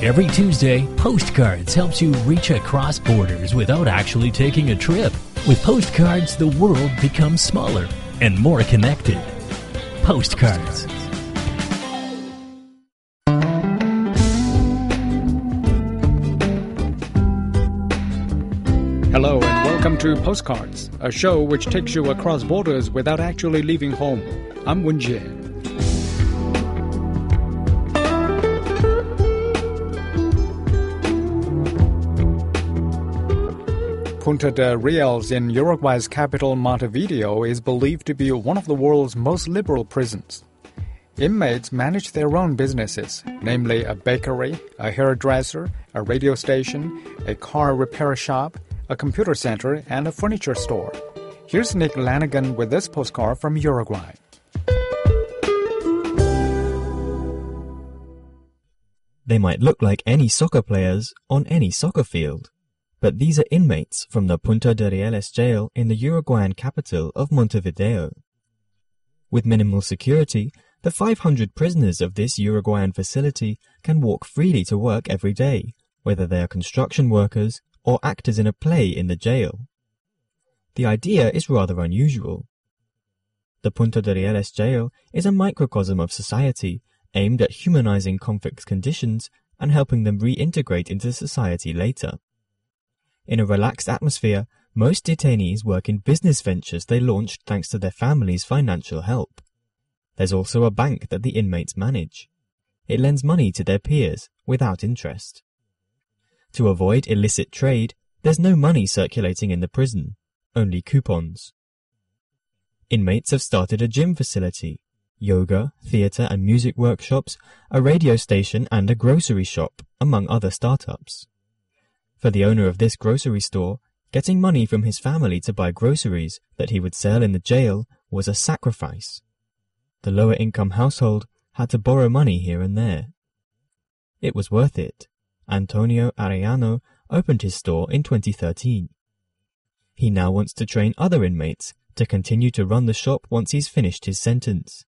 Every Tuesday, Postcards helps you reach across borders without actually taking a trip. With Postcards, the world becomes smaller and more connected. Postcards. Hello and welcome to Postcards, a show which takes you across borders without actually leaving home. I'm Wen Jie. Punta de Rieles in Uruguay's capital Montevideo is believed to be one of the world's most liberal prisons. Inmates manage their own businesses, namely a bakery, a hairdresser, a radio station, a car repair shop, a computer center, and a furniture store. Here's Nick Lanigan with this postcard from Uruguay. They might look like any soccer players on any soccer field, but these are inmates from the Punta de Rieles jail in the Uruguayan capital of Montevideo. With minimal security, the 500 prisoners of this Uruguayan facility can walk freely to work every day, whether they are construction workers or actors in a play in the jail. The idea is rather unusual. The Punta de Rieles jail is a microcosm of society aimed at humanizing convict conditions and helping them reintegrate into society later. In a relaxed atmosphere, most detainees work in business ventures they launched thanks to their families' financial help. There's also a bank that the inmates manage. It lends money to their peers without interest. To avoid illicit trade, there's no money circulating in the prison, only coupons. Inmates have started a gym facility, yoga, theatre and music workshops, a radio station and a grocery shop, among other startups. For the owner of this grocery store, getting money from his family to buy groceries that he would sell in the jail was a sacrifice. The lower income household had to borrow money here and there. It was worth it. Antonio Arellano opened his store in 2013. He now wants to train other inmates to continue to run the shop once he's finished his sentence.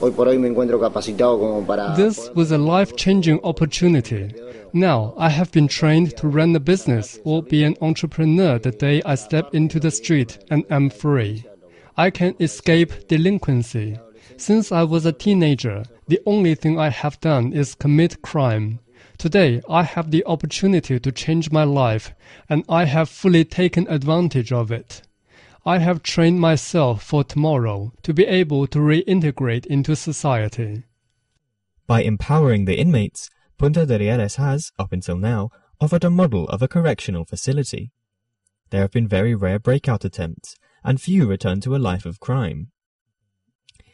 Hoy por hoy me encuentro capacitado como para. This was a life changing opportunity. Now I have been trained to run a business or be an entrepreneur the day I step into the street and am free. I can escape delinquency. Since I was a teenager, the only thing I have done is commit crime. Today, I have the opportunity to change my life, and I have fully taken advantage of it. I have trained myself for tomorrow to be able to reintegrate into society. By empowering the inmates, Punta de Rieles has, up until now, offered a model of a correctional facility. There have been very rare breakout attempts, and few return to a life of crime.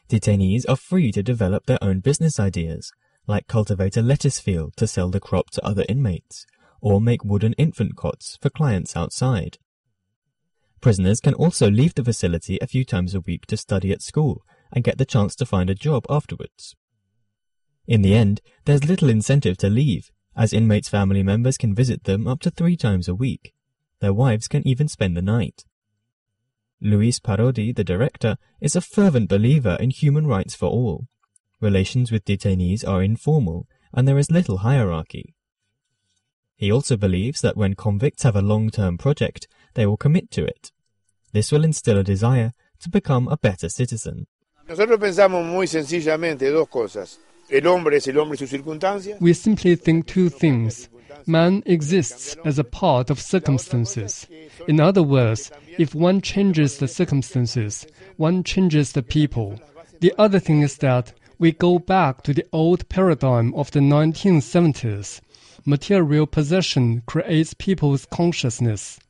Detainees are free to develop their own business ideas, like cultivate a lettuce field to sell the crop to other inmates, or make wooden infant cots for clients outside. Prisoners can also leave the facility a few times a week to study at school and get the chance to find a job afterwards. In the end, there's little incentive to leave, as inmates' family members can visit them up to three times a week. Their wives can even spend the night. Luis Parodi, the director, is a fervent believer in human rights for all. Relations with detainees are informal, and there is little hierarchy. He also believes that when convicts have a long-term project, they will commit to it. This will instill a desire to become a better citizen. Nosotros pensamos muy sencillamente dos cosas. El hombre es el hombre y sus circunstancias. We simply think two things. Man exists as a part of circumstances. In other words, if one changes the circumstances, one changes the people. The other thing is that we go back to the old paradigm of the 1970s. Material possession creates people's consciousness.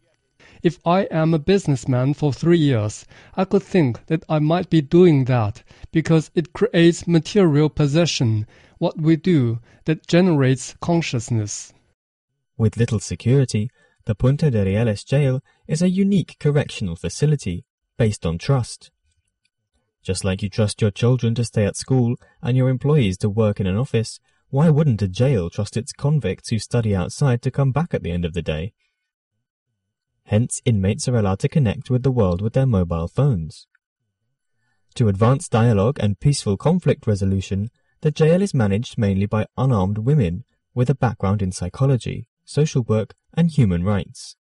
If I am a businessman for three years, I could think that I might be doing that because it creates material possession, what we do, that generates consciousness. With little security, the Punta de Rieles jail is a unique correctional facility based on trust. Just like you trust your children to stay at school and your employees to work in an office, why wouldn't a jail trust its convicts who study outside to come back at the end of the day? Hence, inmates are allowed to connect with the world with their mobile phones. To advance dialogue and peaceful conflict resolution, The jail is managed mainly by unarmed women with a background in psychology, social work, and human rights.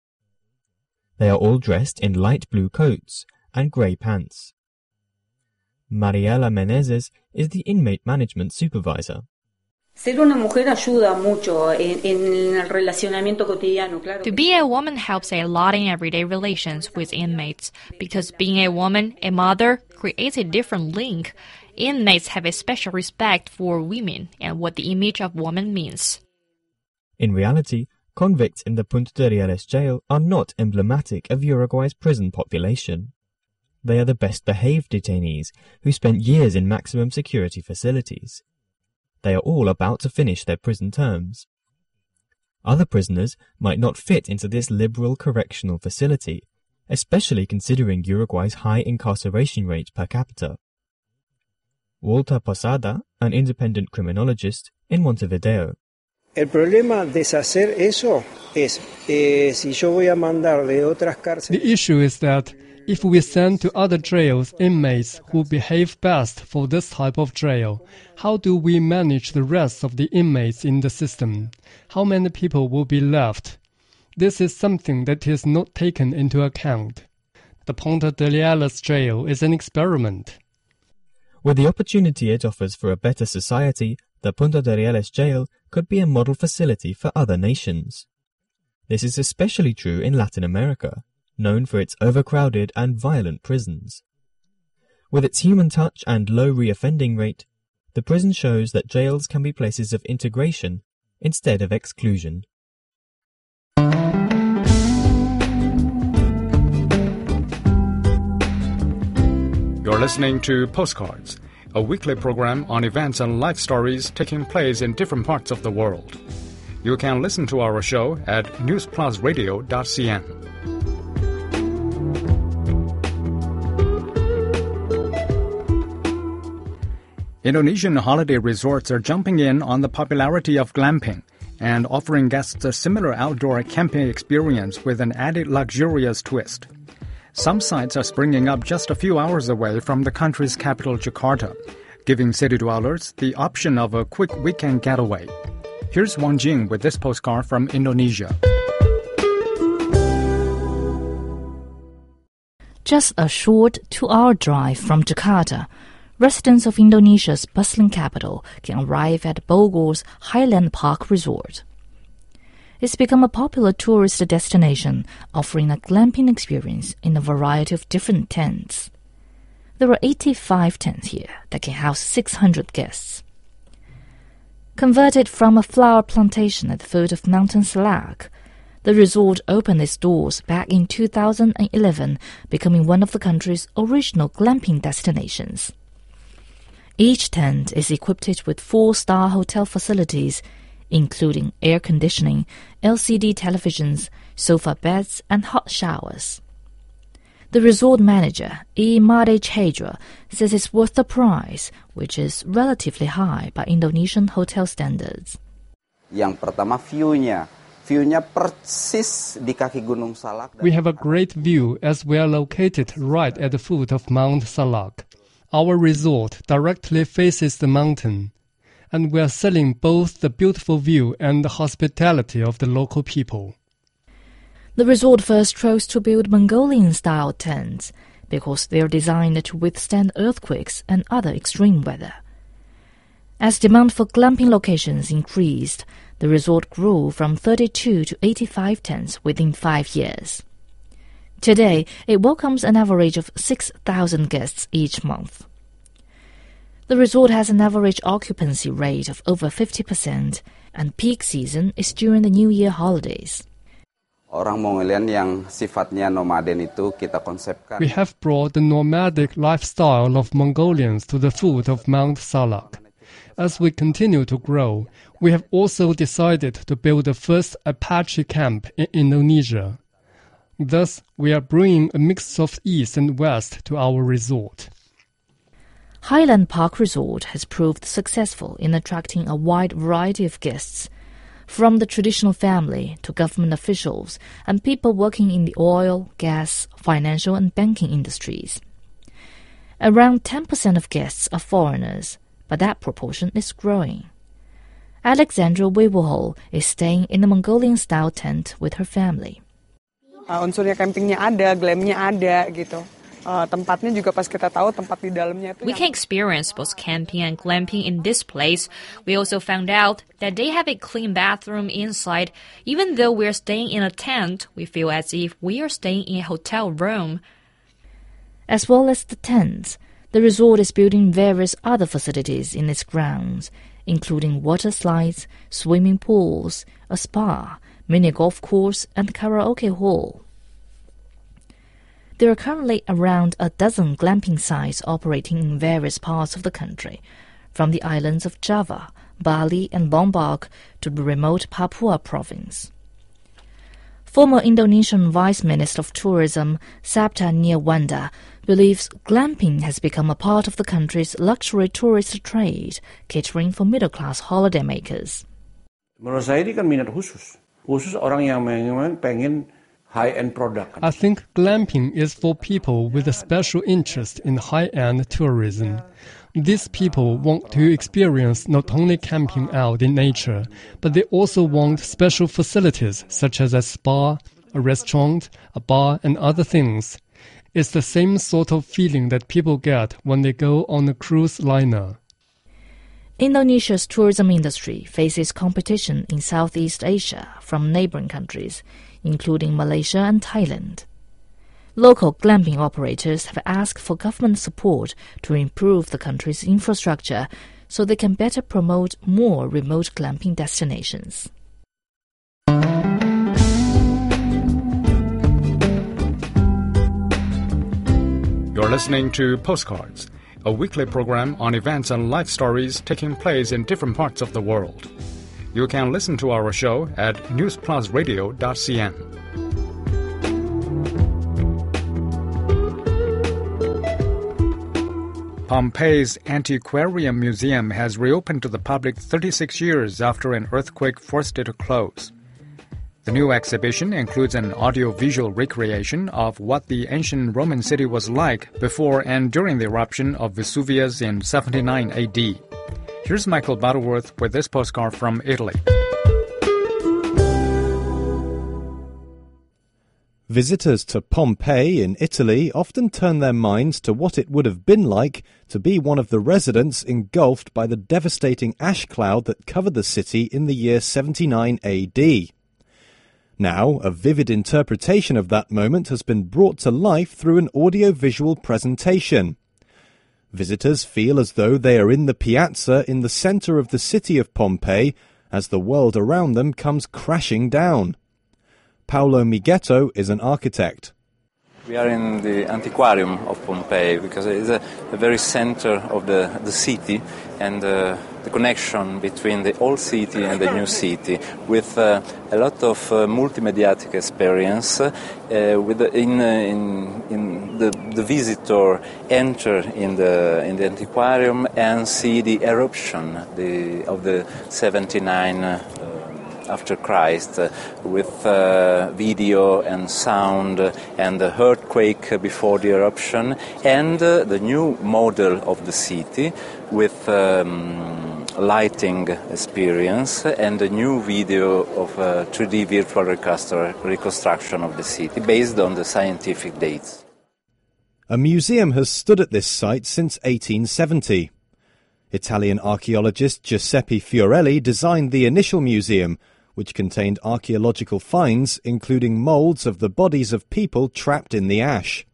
They are all dressed in light blue coats and grey pants. Mariela Menezes is the inmate management supervisor. Ser una mujer ayuda mucho en, en, el relacionamiento cotidiano, claro. To be a woman helps a lot in everyday relations with inmates because being a woman, a mother, creates a different link. Inmates have a special respect for women and what the image of woman means. In reality, convicts in the Punta de Rieles jail are not emblematic of Uruguay's prison population. They are the best behaved detainees who spent years in maximum security facilities. They are all about to finish their prison terms. Other prisoners might not fit into this liberal correctional facility, especially considering Uruguay's high incarceration rate per capita. Walter Posada, an independent criminologist in Montevideo. El problema de hacer eso es eh, si yo voy a mandar de otras cárceles. The issue is that if we send to other jails inmates who behave best for this type of jail, how do we manage the rest of the inmates in the system? How many people will be left? This is something that is not taken into account. The Punta de Rieles jail is an experiment. With the opportunity it offers for a better society, the Punta de Rieles jail could be a model facility for other nations. This is especially true in Latin America, known for its overcrowded and violent prisons. With its human touch and low reoffending rate, the prison shows that jails can be places of integration instead of exclusion. You're listening to Postcards, a weekly program on events and life stories taking place in different parts of the world. You can listen to our show at newsplusradio.cn. Indonesian holiday resorts are jumping in on the popularity of glamping and offering guests a similar outdoor camping experience with an added luxurious twist. Some sites are springing up just a few hours away from the country's capital, Jakarta, giving city dwellers the option of a quick weekend getaway. Here's Wang Jing with this postcard from Indonesia. Just a short two hour drive from Jakarta, residents of Indonesia's bustling capital can arrive at Bogor's Highland Park Resort. It's become a popular tourist destination, offering a glamping experience in a variety of different tents. There are 85 tents here that can house 600 guests. Converted from a flower plantation at the foot of Mountain Salak, the resort opened its doors back in 2011, becoming one of the country's original glamping destinations. Each tent is equipped with four-star hotel facilities, including air conditioning, LCD televisions, sofa beds, and hot showers. The resort manager, E. Made Chedra, says it's worth the price, which is relatively high by Indonesian hotel standards. Yang pertama view-nya. View-nya persis di kaki Gunung Salak. We have a great view as we are located right at the foot of Mount Salak. Our resort directly faces the mountain, and we are selling both the beautiful view and the hospitality of the local people. The resort first chose to build Mongolian style tents because they are designed to withstand earthquakes and other extreme weather. As demand for glamping locations increased, the resort grew from 32 to 85 tents within five years. Today, it welcomes an average of 6,000 guests each month. The resort has an average occupancy rate of over 50%, and peak season is during the New Year holidays. Orang Mongolian yang sifatnya nomaden itu kita konsepkan. We have brought the nomadic lifestyle of Mongolians to the foot of Mount Salak. As we continue to grow, we have also decided to build the first Apache camp in Indonesia. Thus, we are bringing a mix of East and West to our resort. Highland Park Resort has proved successful in attracting a wide variety of guests, from the traditional family to government officials and people working in the oil, gas, financial, and banking industries. Around 10% of guests are foreigners, but that proportion is growing. Alexandra Wiebelhol is staying in a Mongolian-style tent with her family. Uh, unsurnya campingnya ada, glamnya ada gitu. Uh, tempatnya juga pas kita tahu tempat di dalamnya itu. We can experience both camping and glamping in this place. We also found out that they have a clean bathroom inside. Even though we're staying in a tent, we feel as if we are staying in a hotel room. As well as the tents, the resort is building various other facilities in its grounds, including water slides, swimming pools, a spa, mini golf course, and karaoke hall. There are currently around a dozen glamping sites operating in various parts of the country, from the islands of Java, Bali, and Lombok to the remote Papua province. Former Indonesian Vice Minister of Tourism Sapta Nirwandar believes glamping has become a part of the country's luxury tourist trade, catering for middle class holidaymakers. Menurut saya ini kan minat khusus. Khusus orang yang memang pengen high-end product. I think glamping is for people with a special interest in high-end tourism. These people want to experience not only camping out in nature, but they also want special facilities such as a spa, a restaurant, a bar, and other things. It's the same sort of feeling that people get when they go on a cruise liner. Indonesia's tourism industry faces competition in Southeast Asia from neighboring countries, including Malaysia and Thailand. Local glamping operators have asked for government support to improve the country's infrastructure so they can better promote more remote glamping destinations. You're listening to Postcards, a weekly program on events and life stories taking place in different parts of the world. You can listen to our show at newsplusradio.cn. Pompeii's Antiquarian Museum has reopened to the public 36 years after an earthquake forced it to close. The new exhibition includes an audiovisual recreation of what the ancient Roman city was like before and during the eruption of Vesuvius in 79 AD. Here's Michael Butterworth with this postcard from Italy. Visitors to Pompeii in Italy often turn their minds to what it would have been like to be one of the residents engulfed by the devastating ash cloud that covered the city in the year 79 AD. Now, a vivid interpretation of that moment has been brought to life through an audio-visual presentation. Visitors feel as though they are in the piazza in the centre of the city of Pompeii as the world around them comes crashing down. Paolo Mighetto is an architect. We are in the antiquarium of Pompeii because it is a, the very center of the, the city and uh, the connection between the old city and the new city with uh, a lot of uh, multimediatic experience uh, with the, in, uh, in, in the, the visitor enter in the, in the antiquarium and see the eruption the, of the 79 after Christ uh, with uh, video and sound and the earthquake before the eruption and uh, the new model of the city with um, lighting experience and a new video of a 3D virtual reconstruction of the city based on the scientific dates. A museum has stood at this site since 1870. Italian archaeologist Giuseppe Fiorelli designed the initial museum, which contained archaeological finds including moulds of the bodies of people trapped in the ash.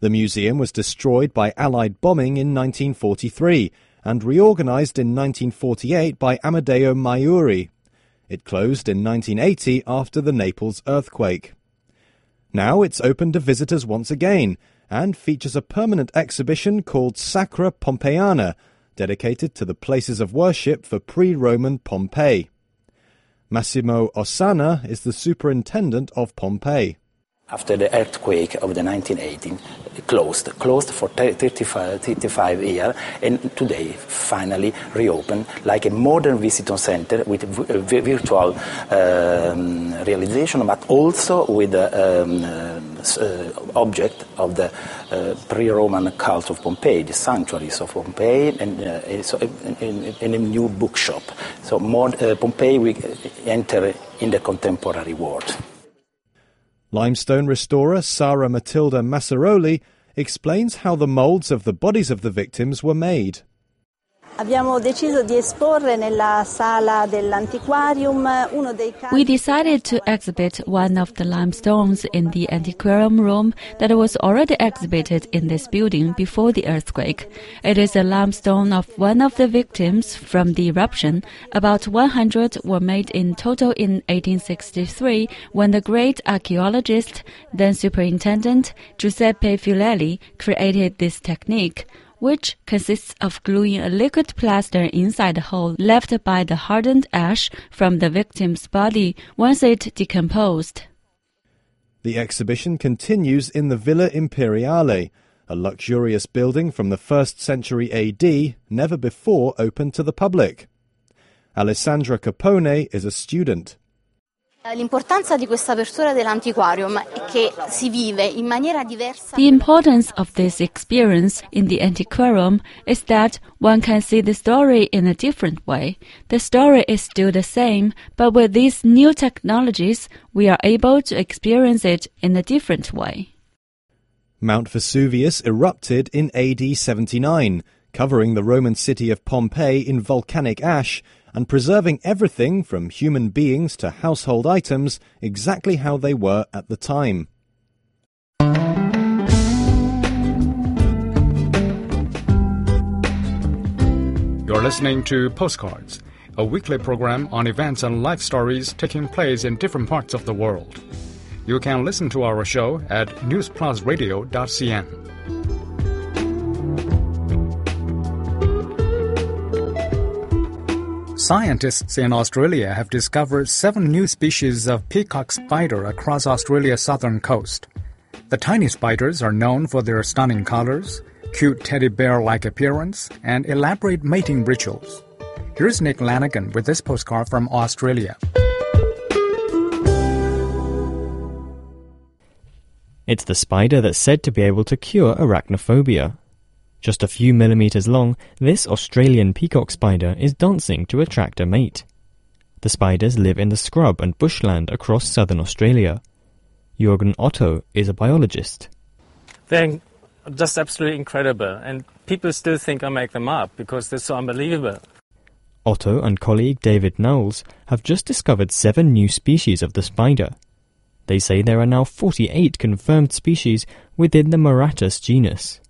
The museum was destroyed by Allied bombing in 1943 and reorganized in 1948 by Amedeo Maiuri. It closed in 1980 after the Naples earthquake. Now it's open to visitors once again and features a permanent exhibition called Sacra Pompeiana, dedicated to the places of worship for pre-Roman Pompeii. Massimo Osanna is the superintendent of Pompeii. After the earthquake of the 1918, closed, closed for 35, 35 years, and today finally reopened like a modern visitor center with v- virtual um, realization, but also with the um, uh, object of the uh, pre-Roman cult of Pompeii, the sanctuaries of Pompeii, and uh, in, in, a new bookshop. So uh, Pompeii we enter in the contemporary world. Limestone restorer Sara Matilda Massaroli explains how the molds of the bodies of the victims were made. We decided to exhibit one of the limestones in the antiquarium room that was already exhibited in this building before the earthquake. It is a limestone of one of the victims from the eruption. About 100 were made in total in 1863 when the great archaeologist, then superintendent Giuseppe Fiorelli, created this technique which consists of gluing a liquid plaster inside the hole left by the hardened ash from the victim's body once it decomposed. The exhibition continues in the Villa Imperiale, a luxurious building from the 1st century AD, never before open to the public. Alessandra Capone is a student. L'importanza di questa apertura dell'antiquarium è che si vive in maniera diversa. The importance of this experience in the antiquarium is that one can see the story in a different way. The story is still the same, but with these new technologies, we are able to experience it in a different way. Mount Vesuvius erupted in AD 79, covering the Roman city of Pompeii in volcanic ash and preserving everything from human beings to household items exactly how they were at the time. You're listening to Postcards, a weekly program on events and life stories taking place in different parts of the world. You can listen to our show at newsplusradio.cn. Scientists in Australia have discovered seven new species of peacock spider across Australia's southern coast. The tiny spiders are known for their stunning colors, cute teddy bear like appearance, and elaborate mating rituals. Here's Nick Lanigan with this postcard from Australia. It's the spider that's said to be able to cure arachnophobia. Just a few millimeters long, this Australian peacock spider is dancing to attract a mate. The spiders live in the scrub and bushland across southern Australia. Jürgen Otto is a biologist. They're just absolutely incredible, and people still think I make them up because they're so unbelievable. Otto and colleague David Knowles have just discovered seven new species of the spider. They say there are now 48 confirmed species within the Maratus genus.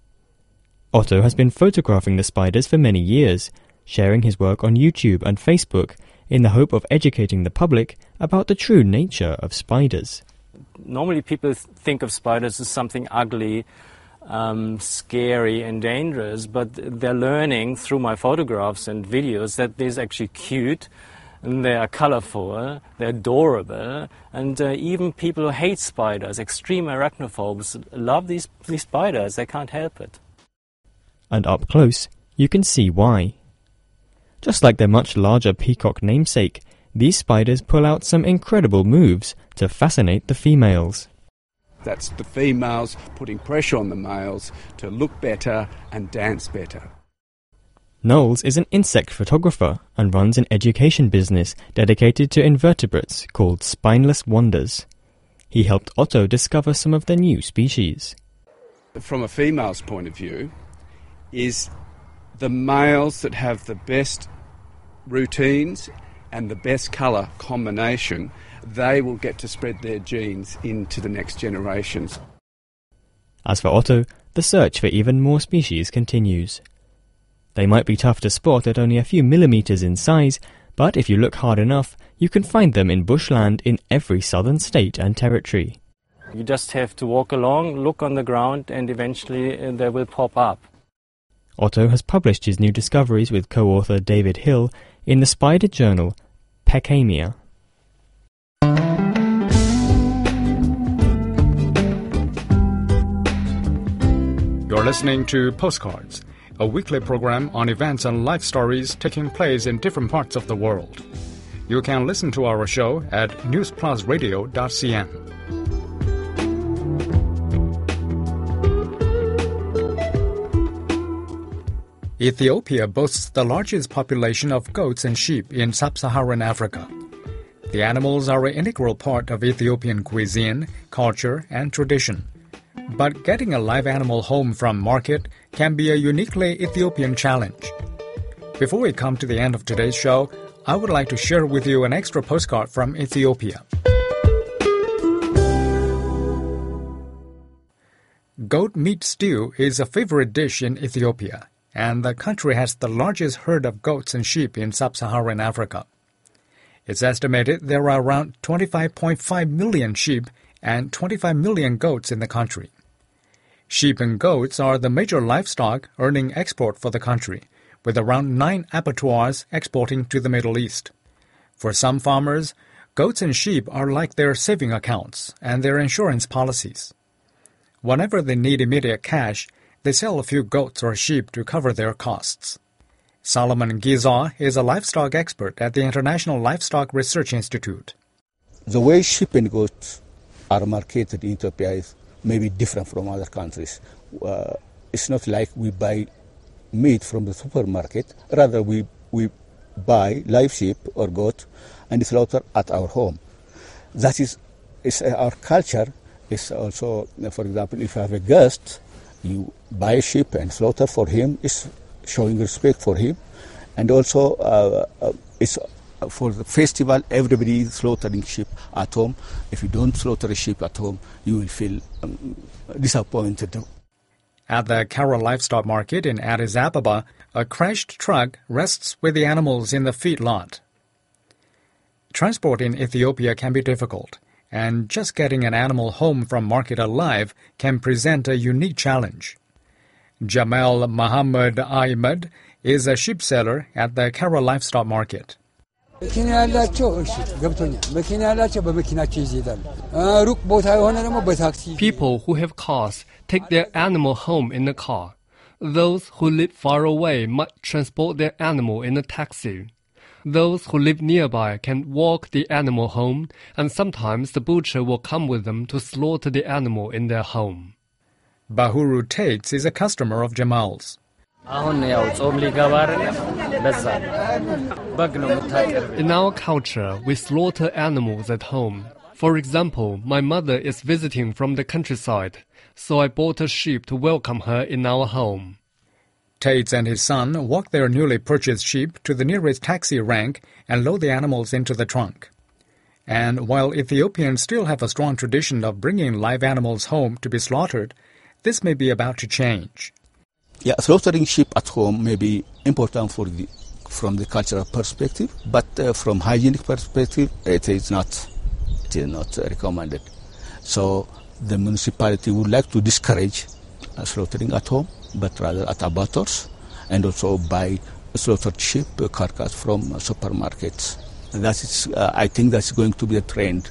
Otto has been photographing the spiders for many years, sharing his work on YouTube and Facebook in the hope of educating the public about the true nature of spiders. Normally, people think of spiders as something ugly, um, scary, and dangerous, but they're learning through my photographs and videos that they're actually cute. And they are colorful, they're adorable, and uh, even people who hate spiders, extreme arachnophobes, love these, these spiders. They can't help it and up close, you can see why. Just like their much larger peacock namesake, these spiders pull out some incredible moves to fascinate the females. That's the females putting pressure on the males to look better and dance better. Knowles is an insect photographer and runs an education business dedicated to invertebrates called Spineless Wonders. He helped Otto discover some of the new species. From a female's point of view, is the males that have the best routines and the best colour combination, they will get to spread their genes into the next generations. As for Otto, the search for even more species continues. They might be tough to spot at only a few millimeters in size, but if you look hard enough, you can find them in bushland in every southern state and territory. You just have to walk along, look on the ground, and eventually uh, they will pop up. Otto has published his new discoveries with co-author David Hill in the spider journal Peckhamia. You're listening to Postcards, a weekly program on events and life stories taking place in different parts of the world. You can listen to our show at newsplusradio.cn. Ethiopia boasts the largest population of goats and sheep in sub Saharan Africa. The animals are an integral part of Ethiopian cuisine, culture, and tradition. But getting a live animal home from market can be a uniquely Ethiopian challenge. Before we come to the end of today's show, I would like to share with you an extra postcard from Ethiopia. Goat meat stew is a favorite dish in Ethiopia, and the country has the largest herd of goats and sheep in sub Saharan Africa. It's estimated there are around 25.5 million sheep and 25 million goats in the country. Sheep and goats are the major livestock earning export for the country, with around nine abattoirs exporting to the Middle East. For some farmers, goats and sheep are like their saving accounts and their insurance policies. Whenever they need immediate cash, they sell a few goats or sheep to cover their costs. Solomon Gizaw is a livestock expert at the International Livestock Research Institute. The way sheep and goats are marketed in Ethiopia is maybe different from other countries. Uh, it's not like we buy meat from the supermarket. Rather, we, we buy live sheep or goat and slaughter at our home. That is, is uh, our culture. Is also, for example, if you have a guest, you buy a sheep and slaughter for him. Is showing respect for him. And also, uh, uh, it's uh, for the festival, everybody is slaughtering sheep at home. If you don't slaughter a sheep at home, you will feel um, disappointed. At the Kara Livestock Market in Addis Ababa, a crashed truck rests with the animals in the feedlot. Transport in Ethiopia can be difficult, and just getting an animal home from market alive can present a unique challenge. Jamal Muhammad Ahmed is a sheep seller at the Kara Livestock Market. People who have cars take their animal home in a car. Those who live far away might transport their animal in a taxi. Those who live nearby can walk the animal home, and sometimes the butcher will come with them to slaughter the animal in their home. Bahuru Tates is a customer of Jamal's. In our culture, we slaughter animals at home. For example, my mother is visiting from the countryside, so I bought a sheep to welcome her in our home. Tates and his son walk their newly purchased sheep to the nearest taxi rank and load the animals into the trunk. And while Ethiopians still have a strong tradition of bringing live animals home to be slaughtered, this may be about to change. Yeah, slaughtering sheep at home may be important for the, from the cultural perspective, but uh, from hygienic perspective, it is not. It is not recommended. So the municipality would like to discourage uh, slaughtering at home, but rather at abattoirs, and also buy slaughtered sheep carcass from supermarkets. That is, uh, I think, that's going to be a trend.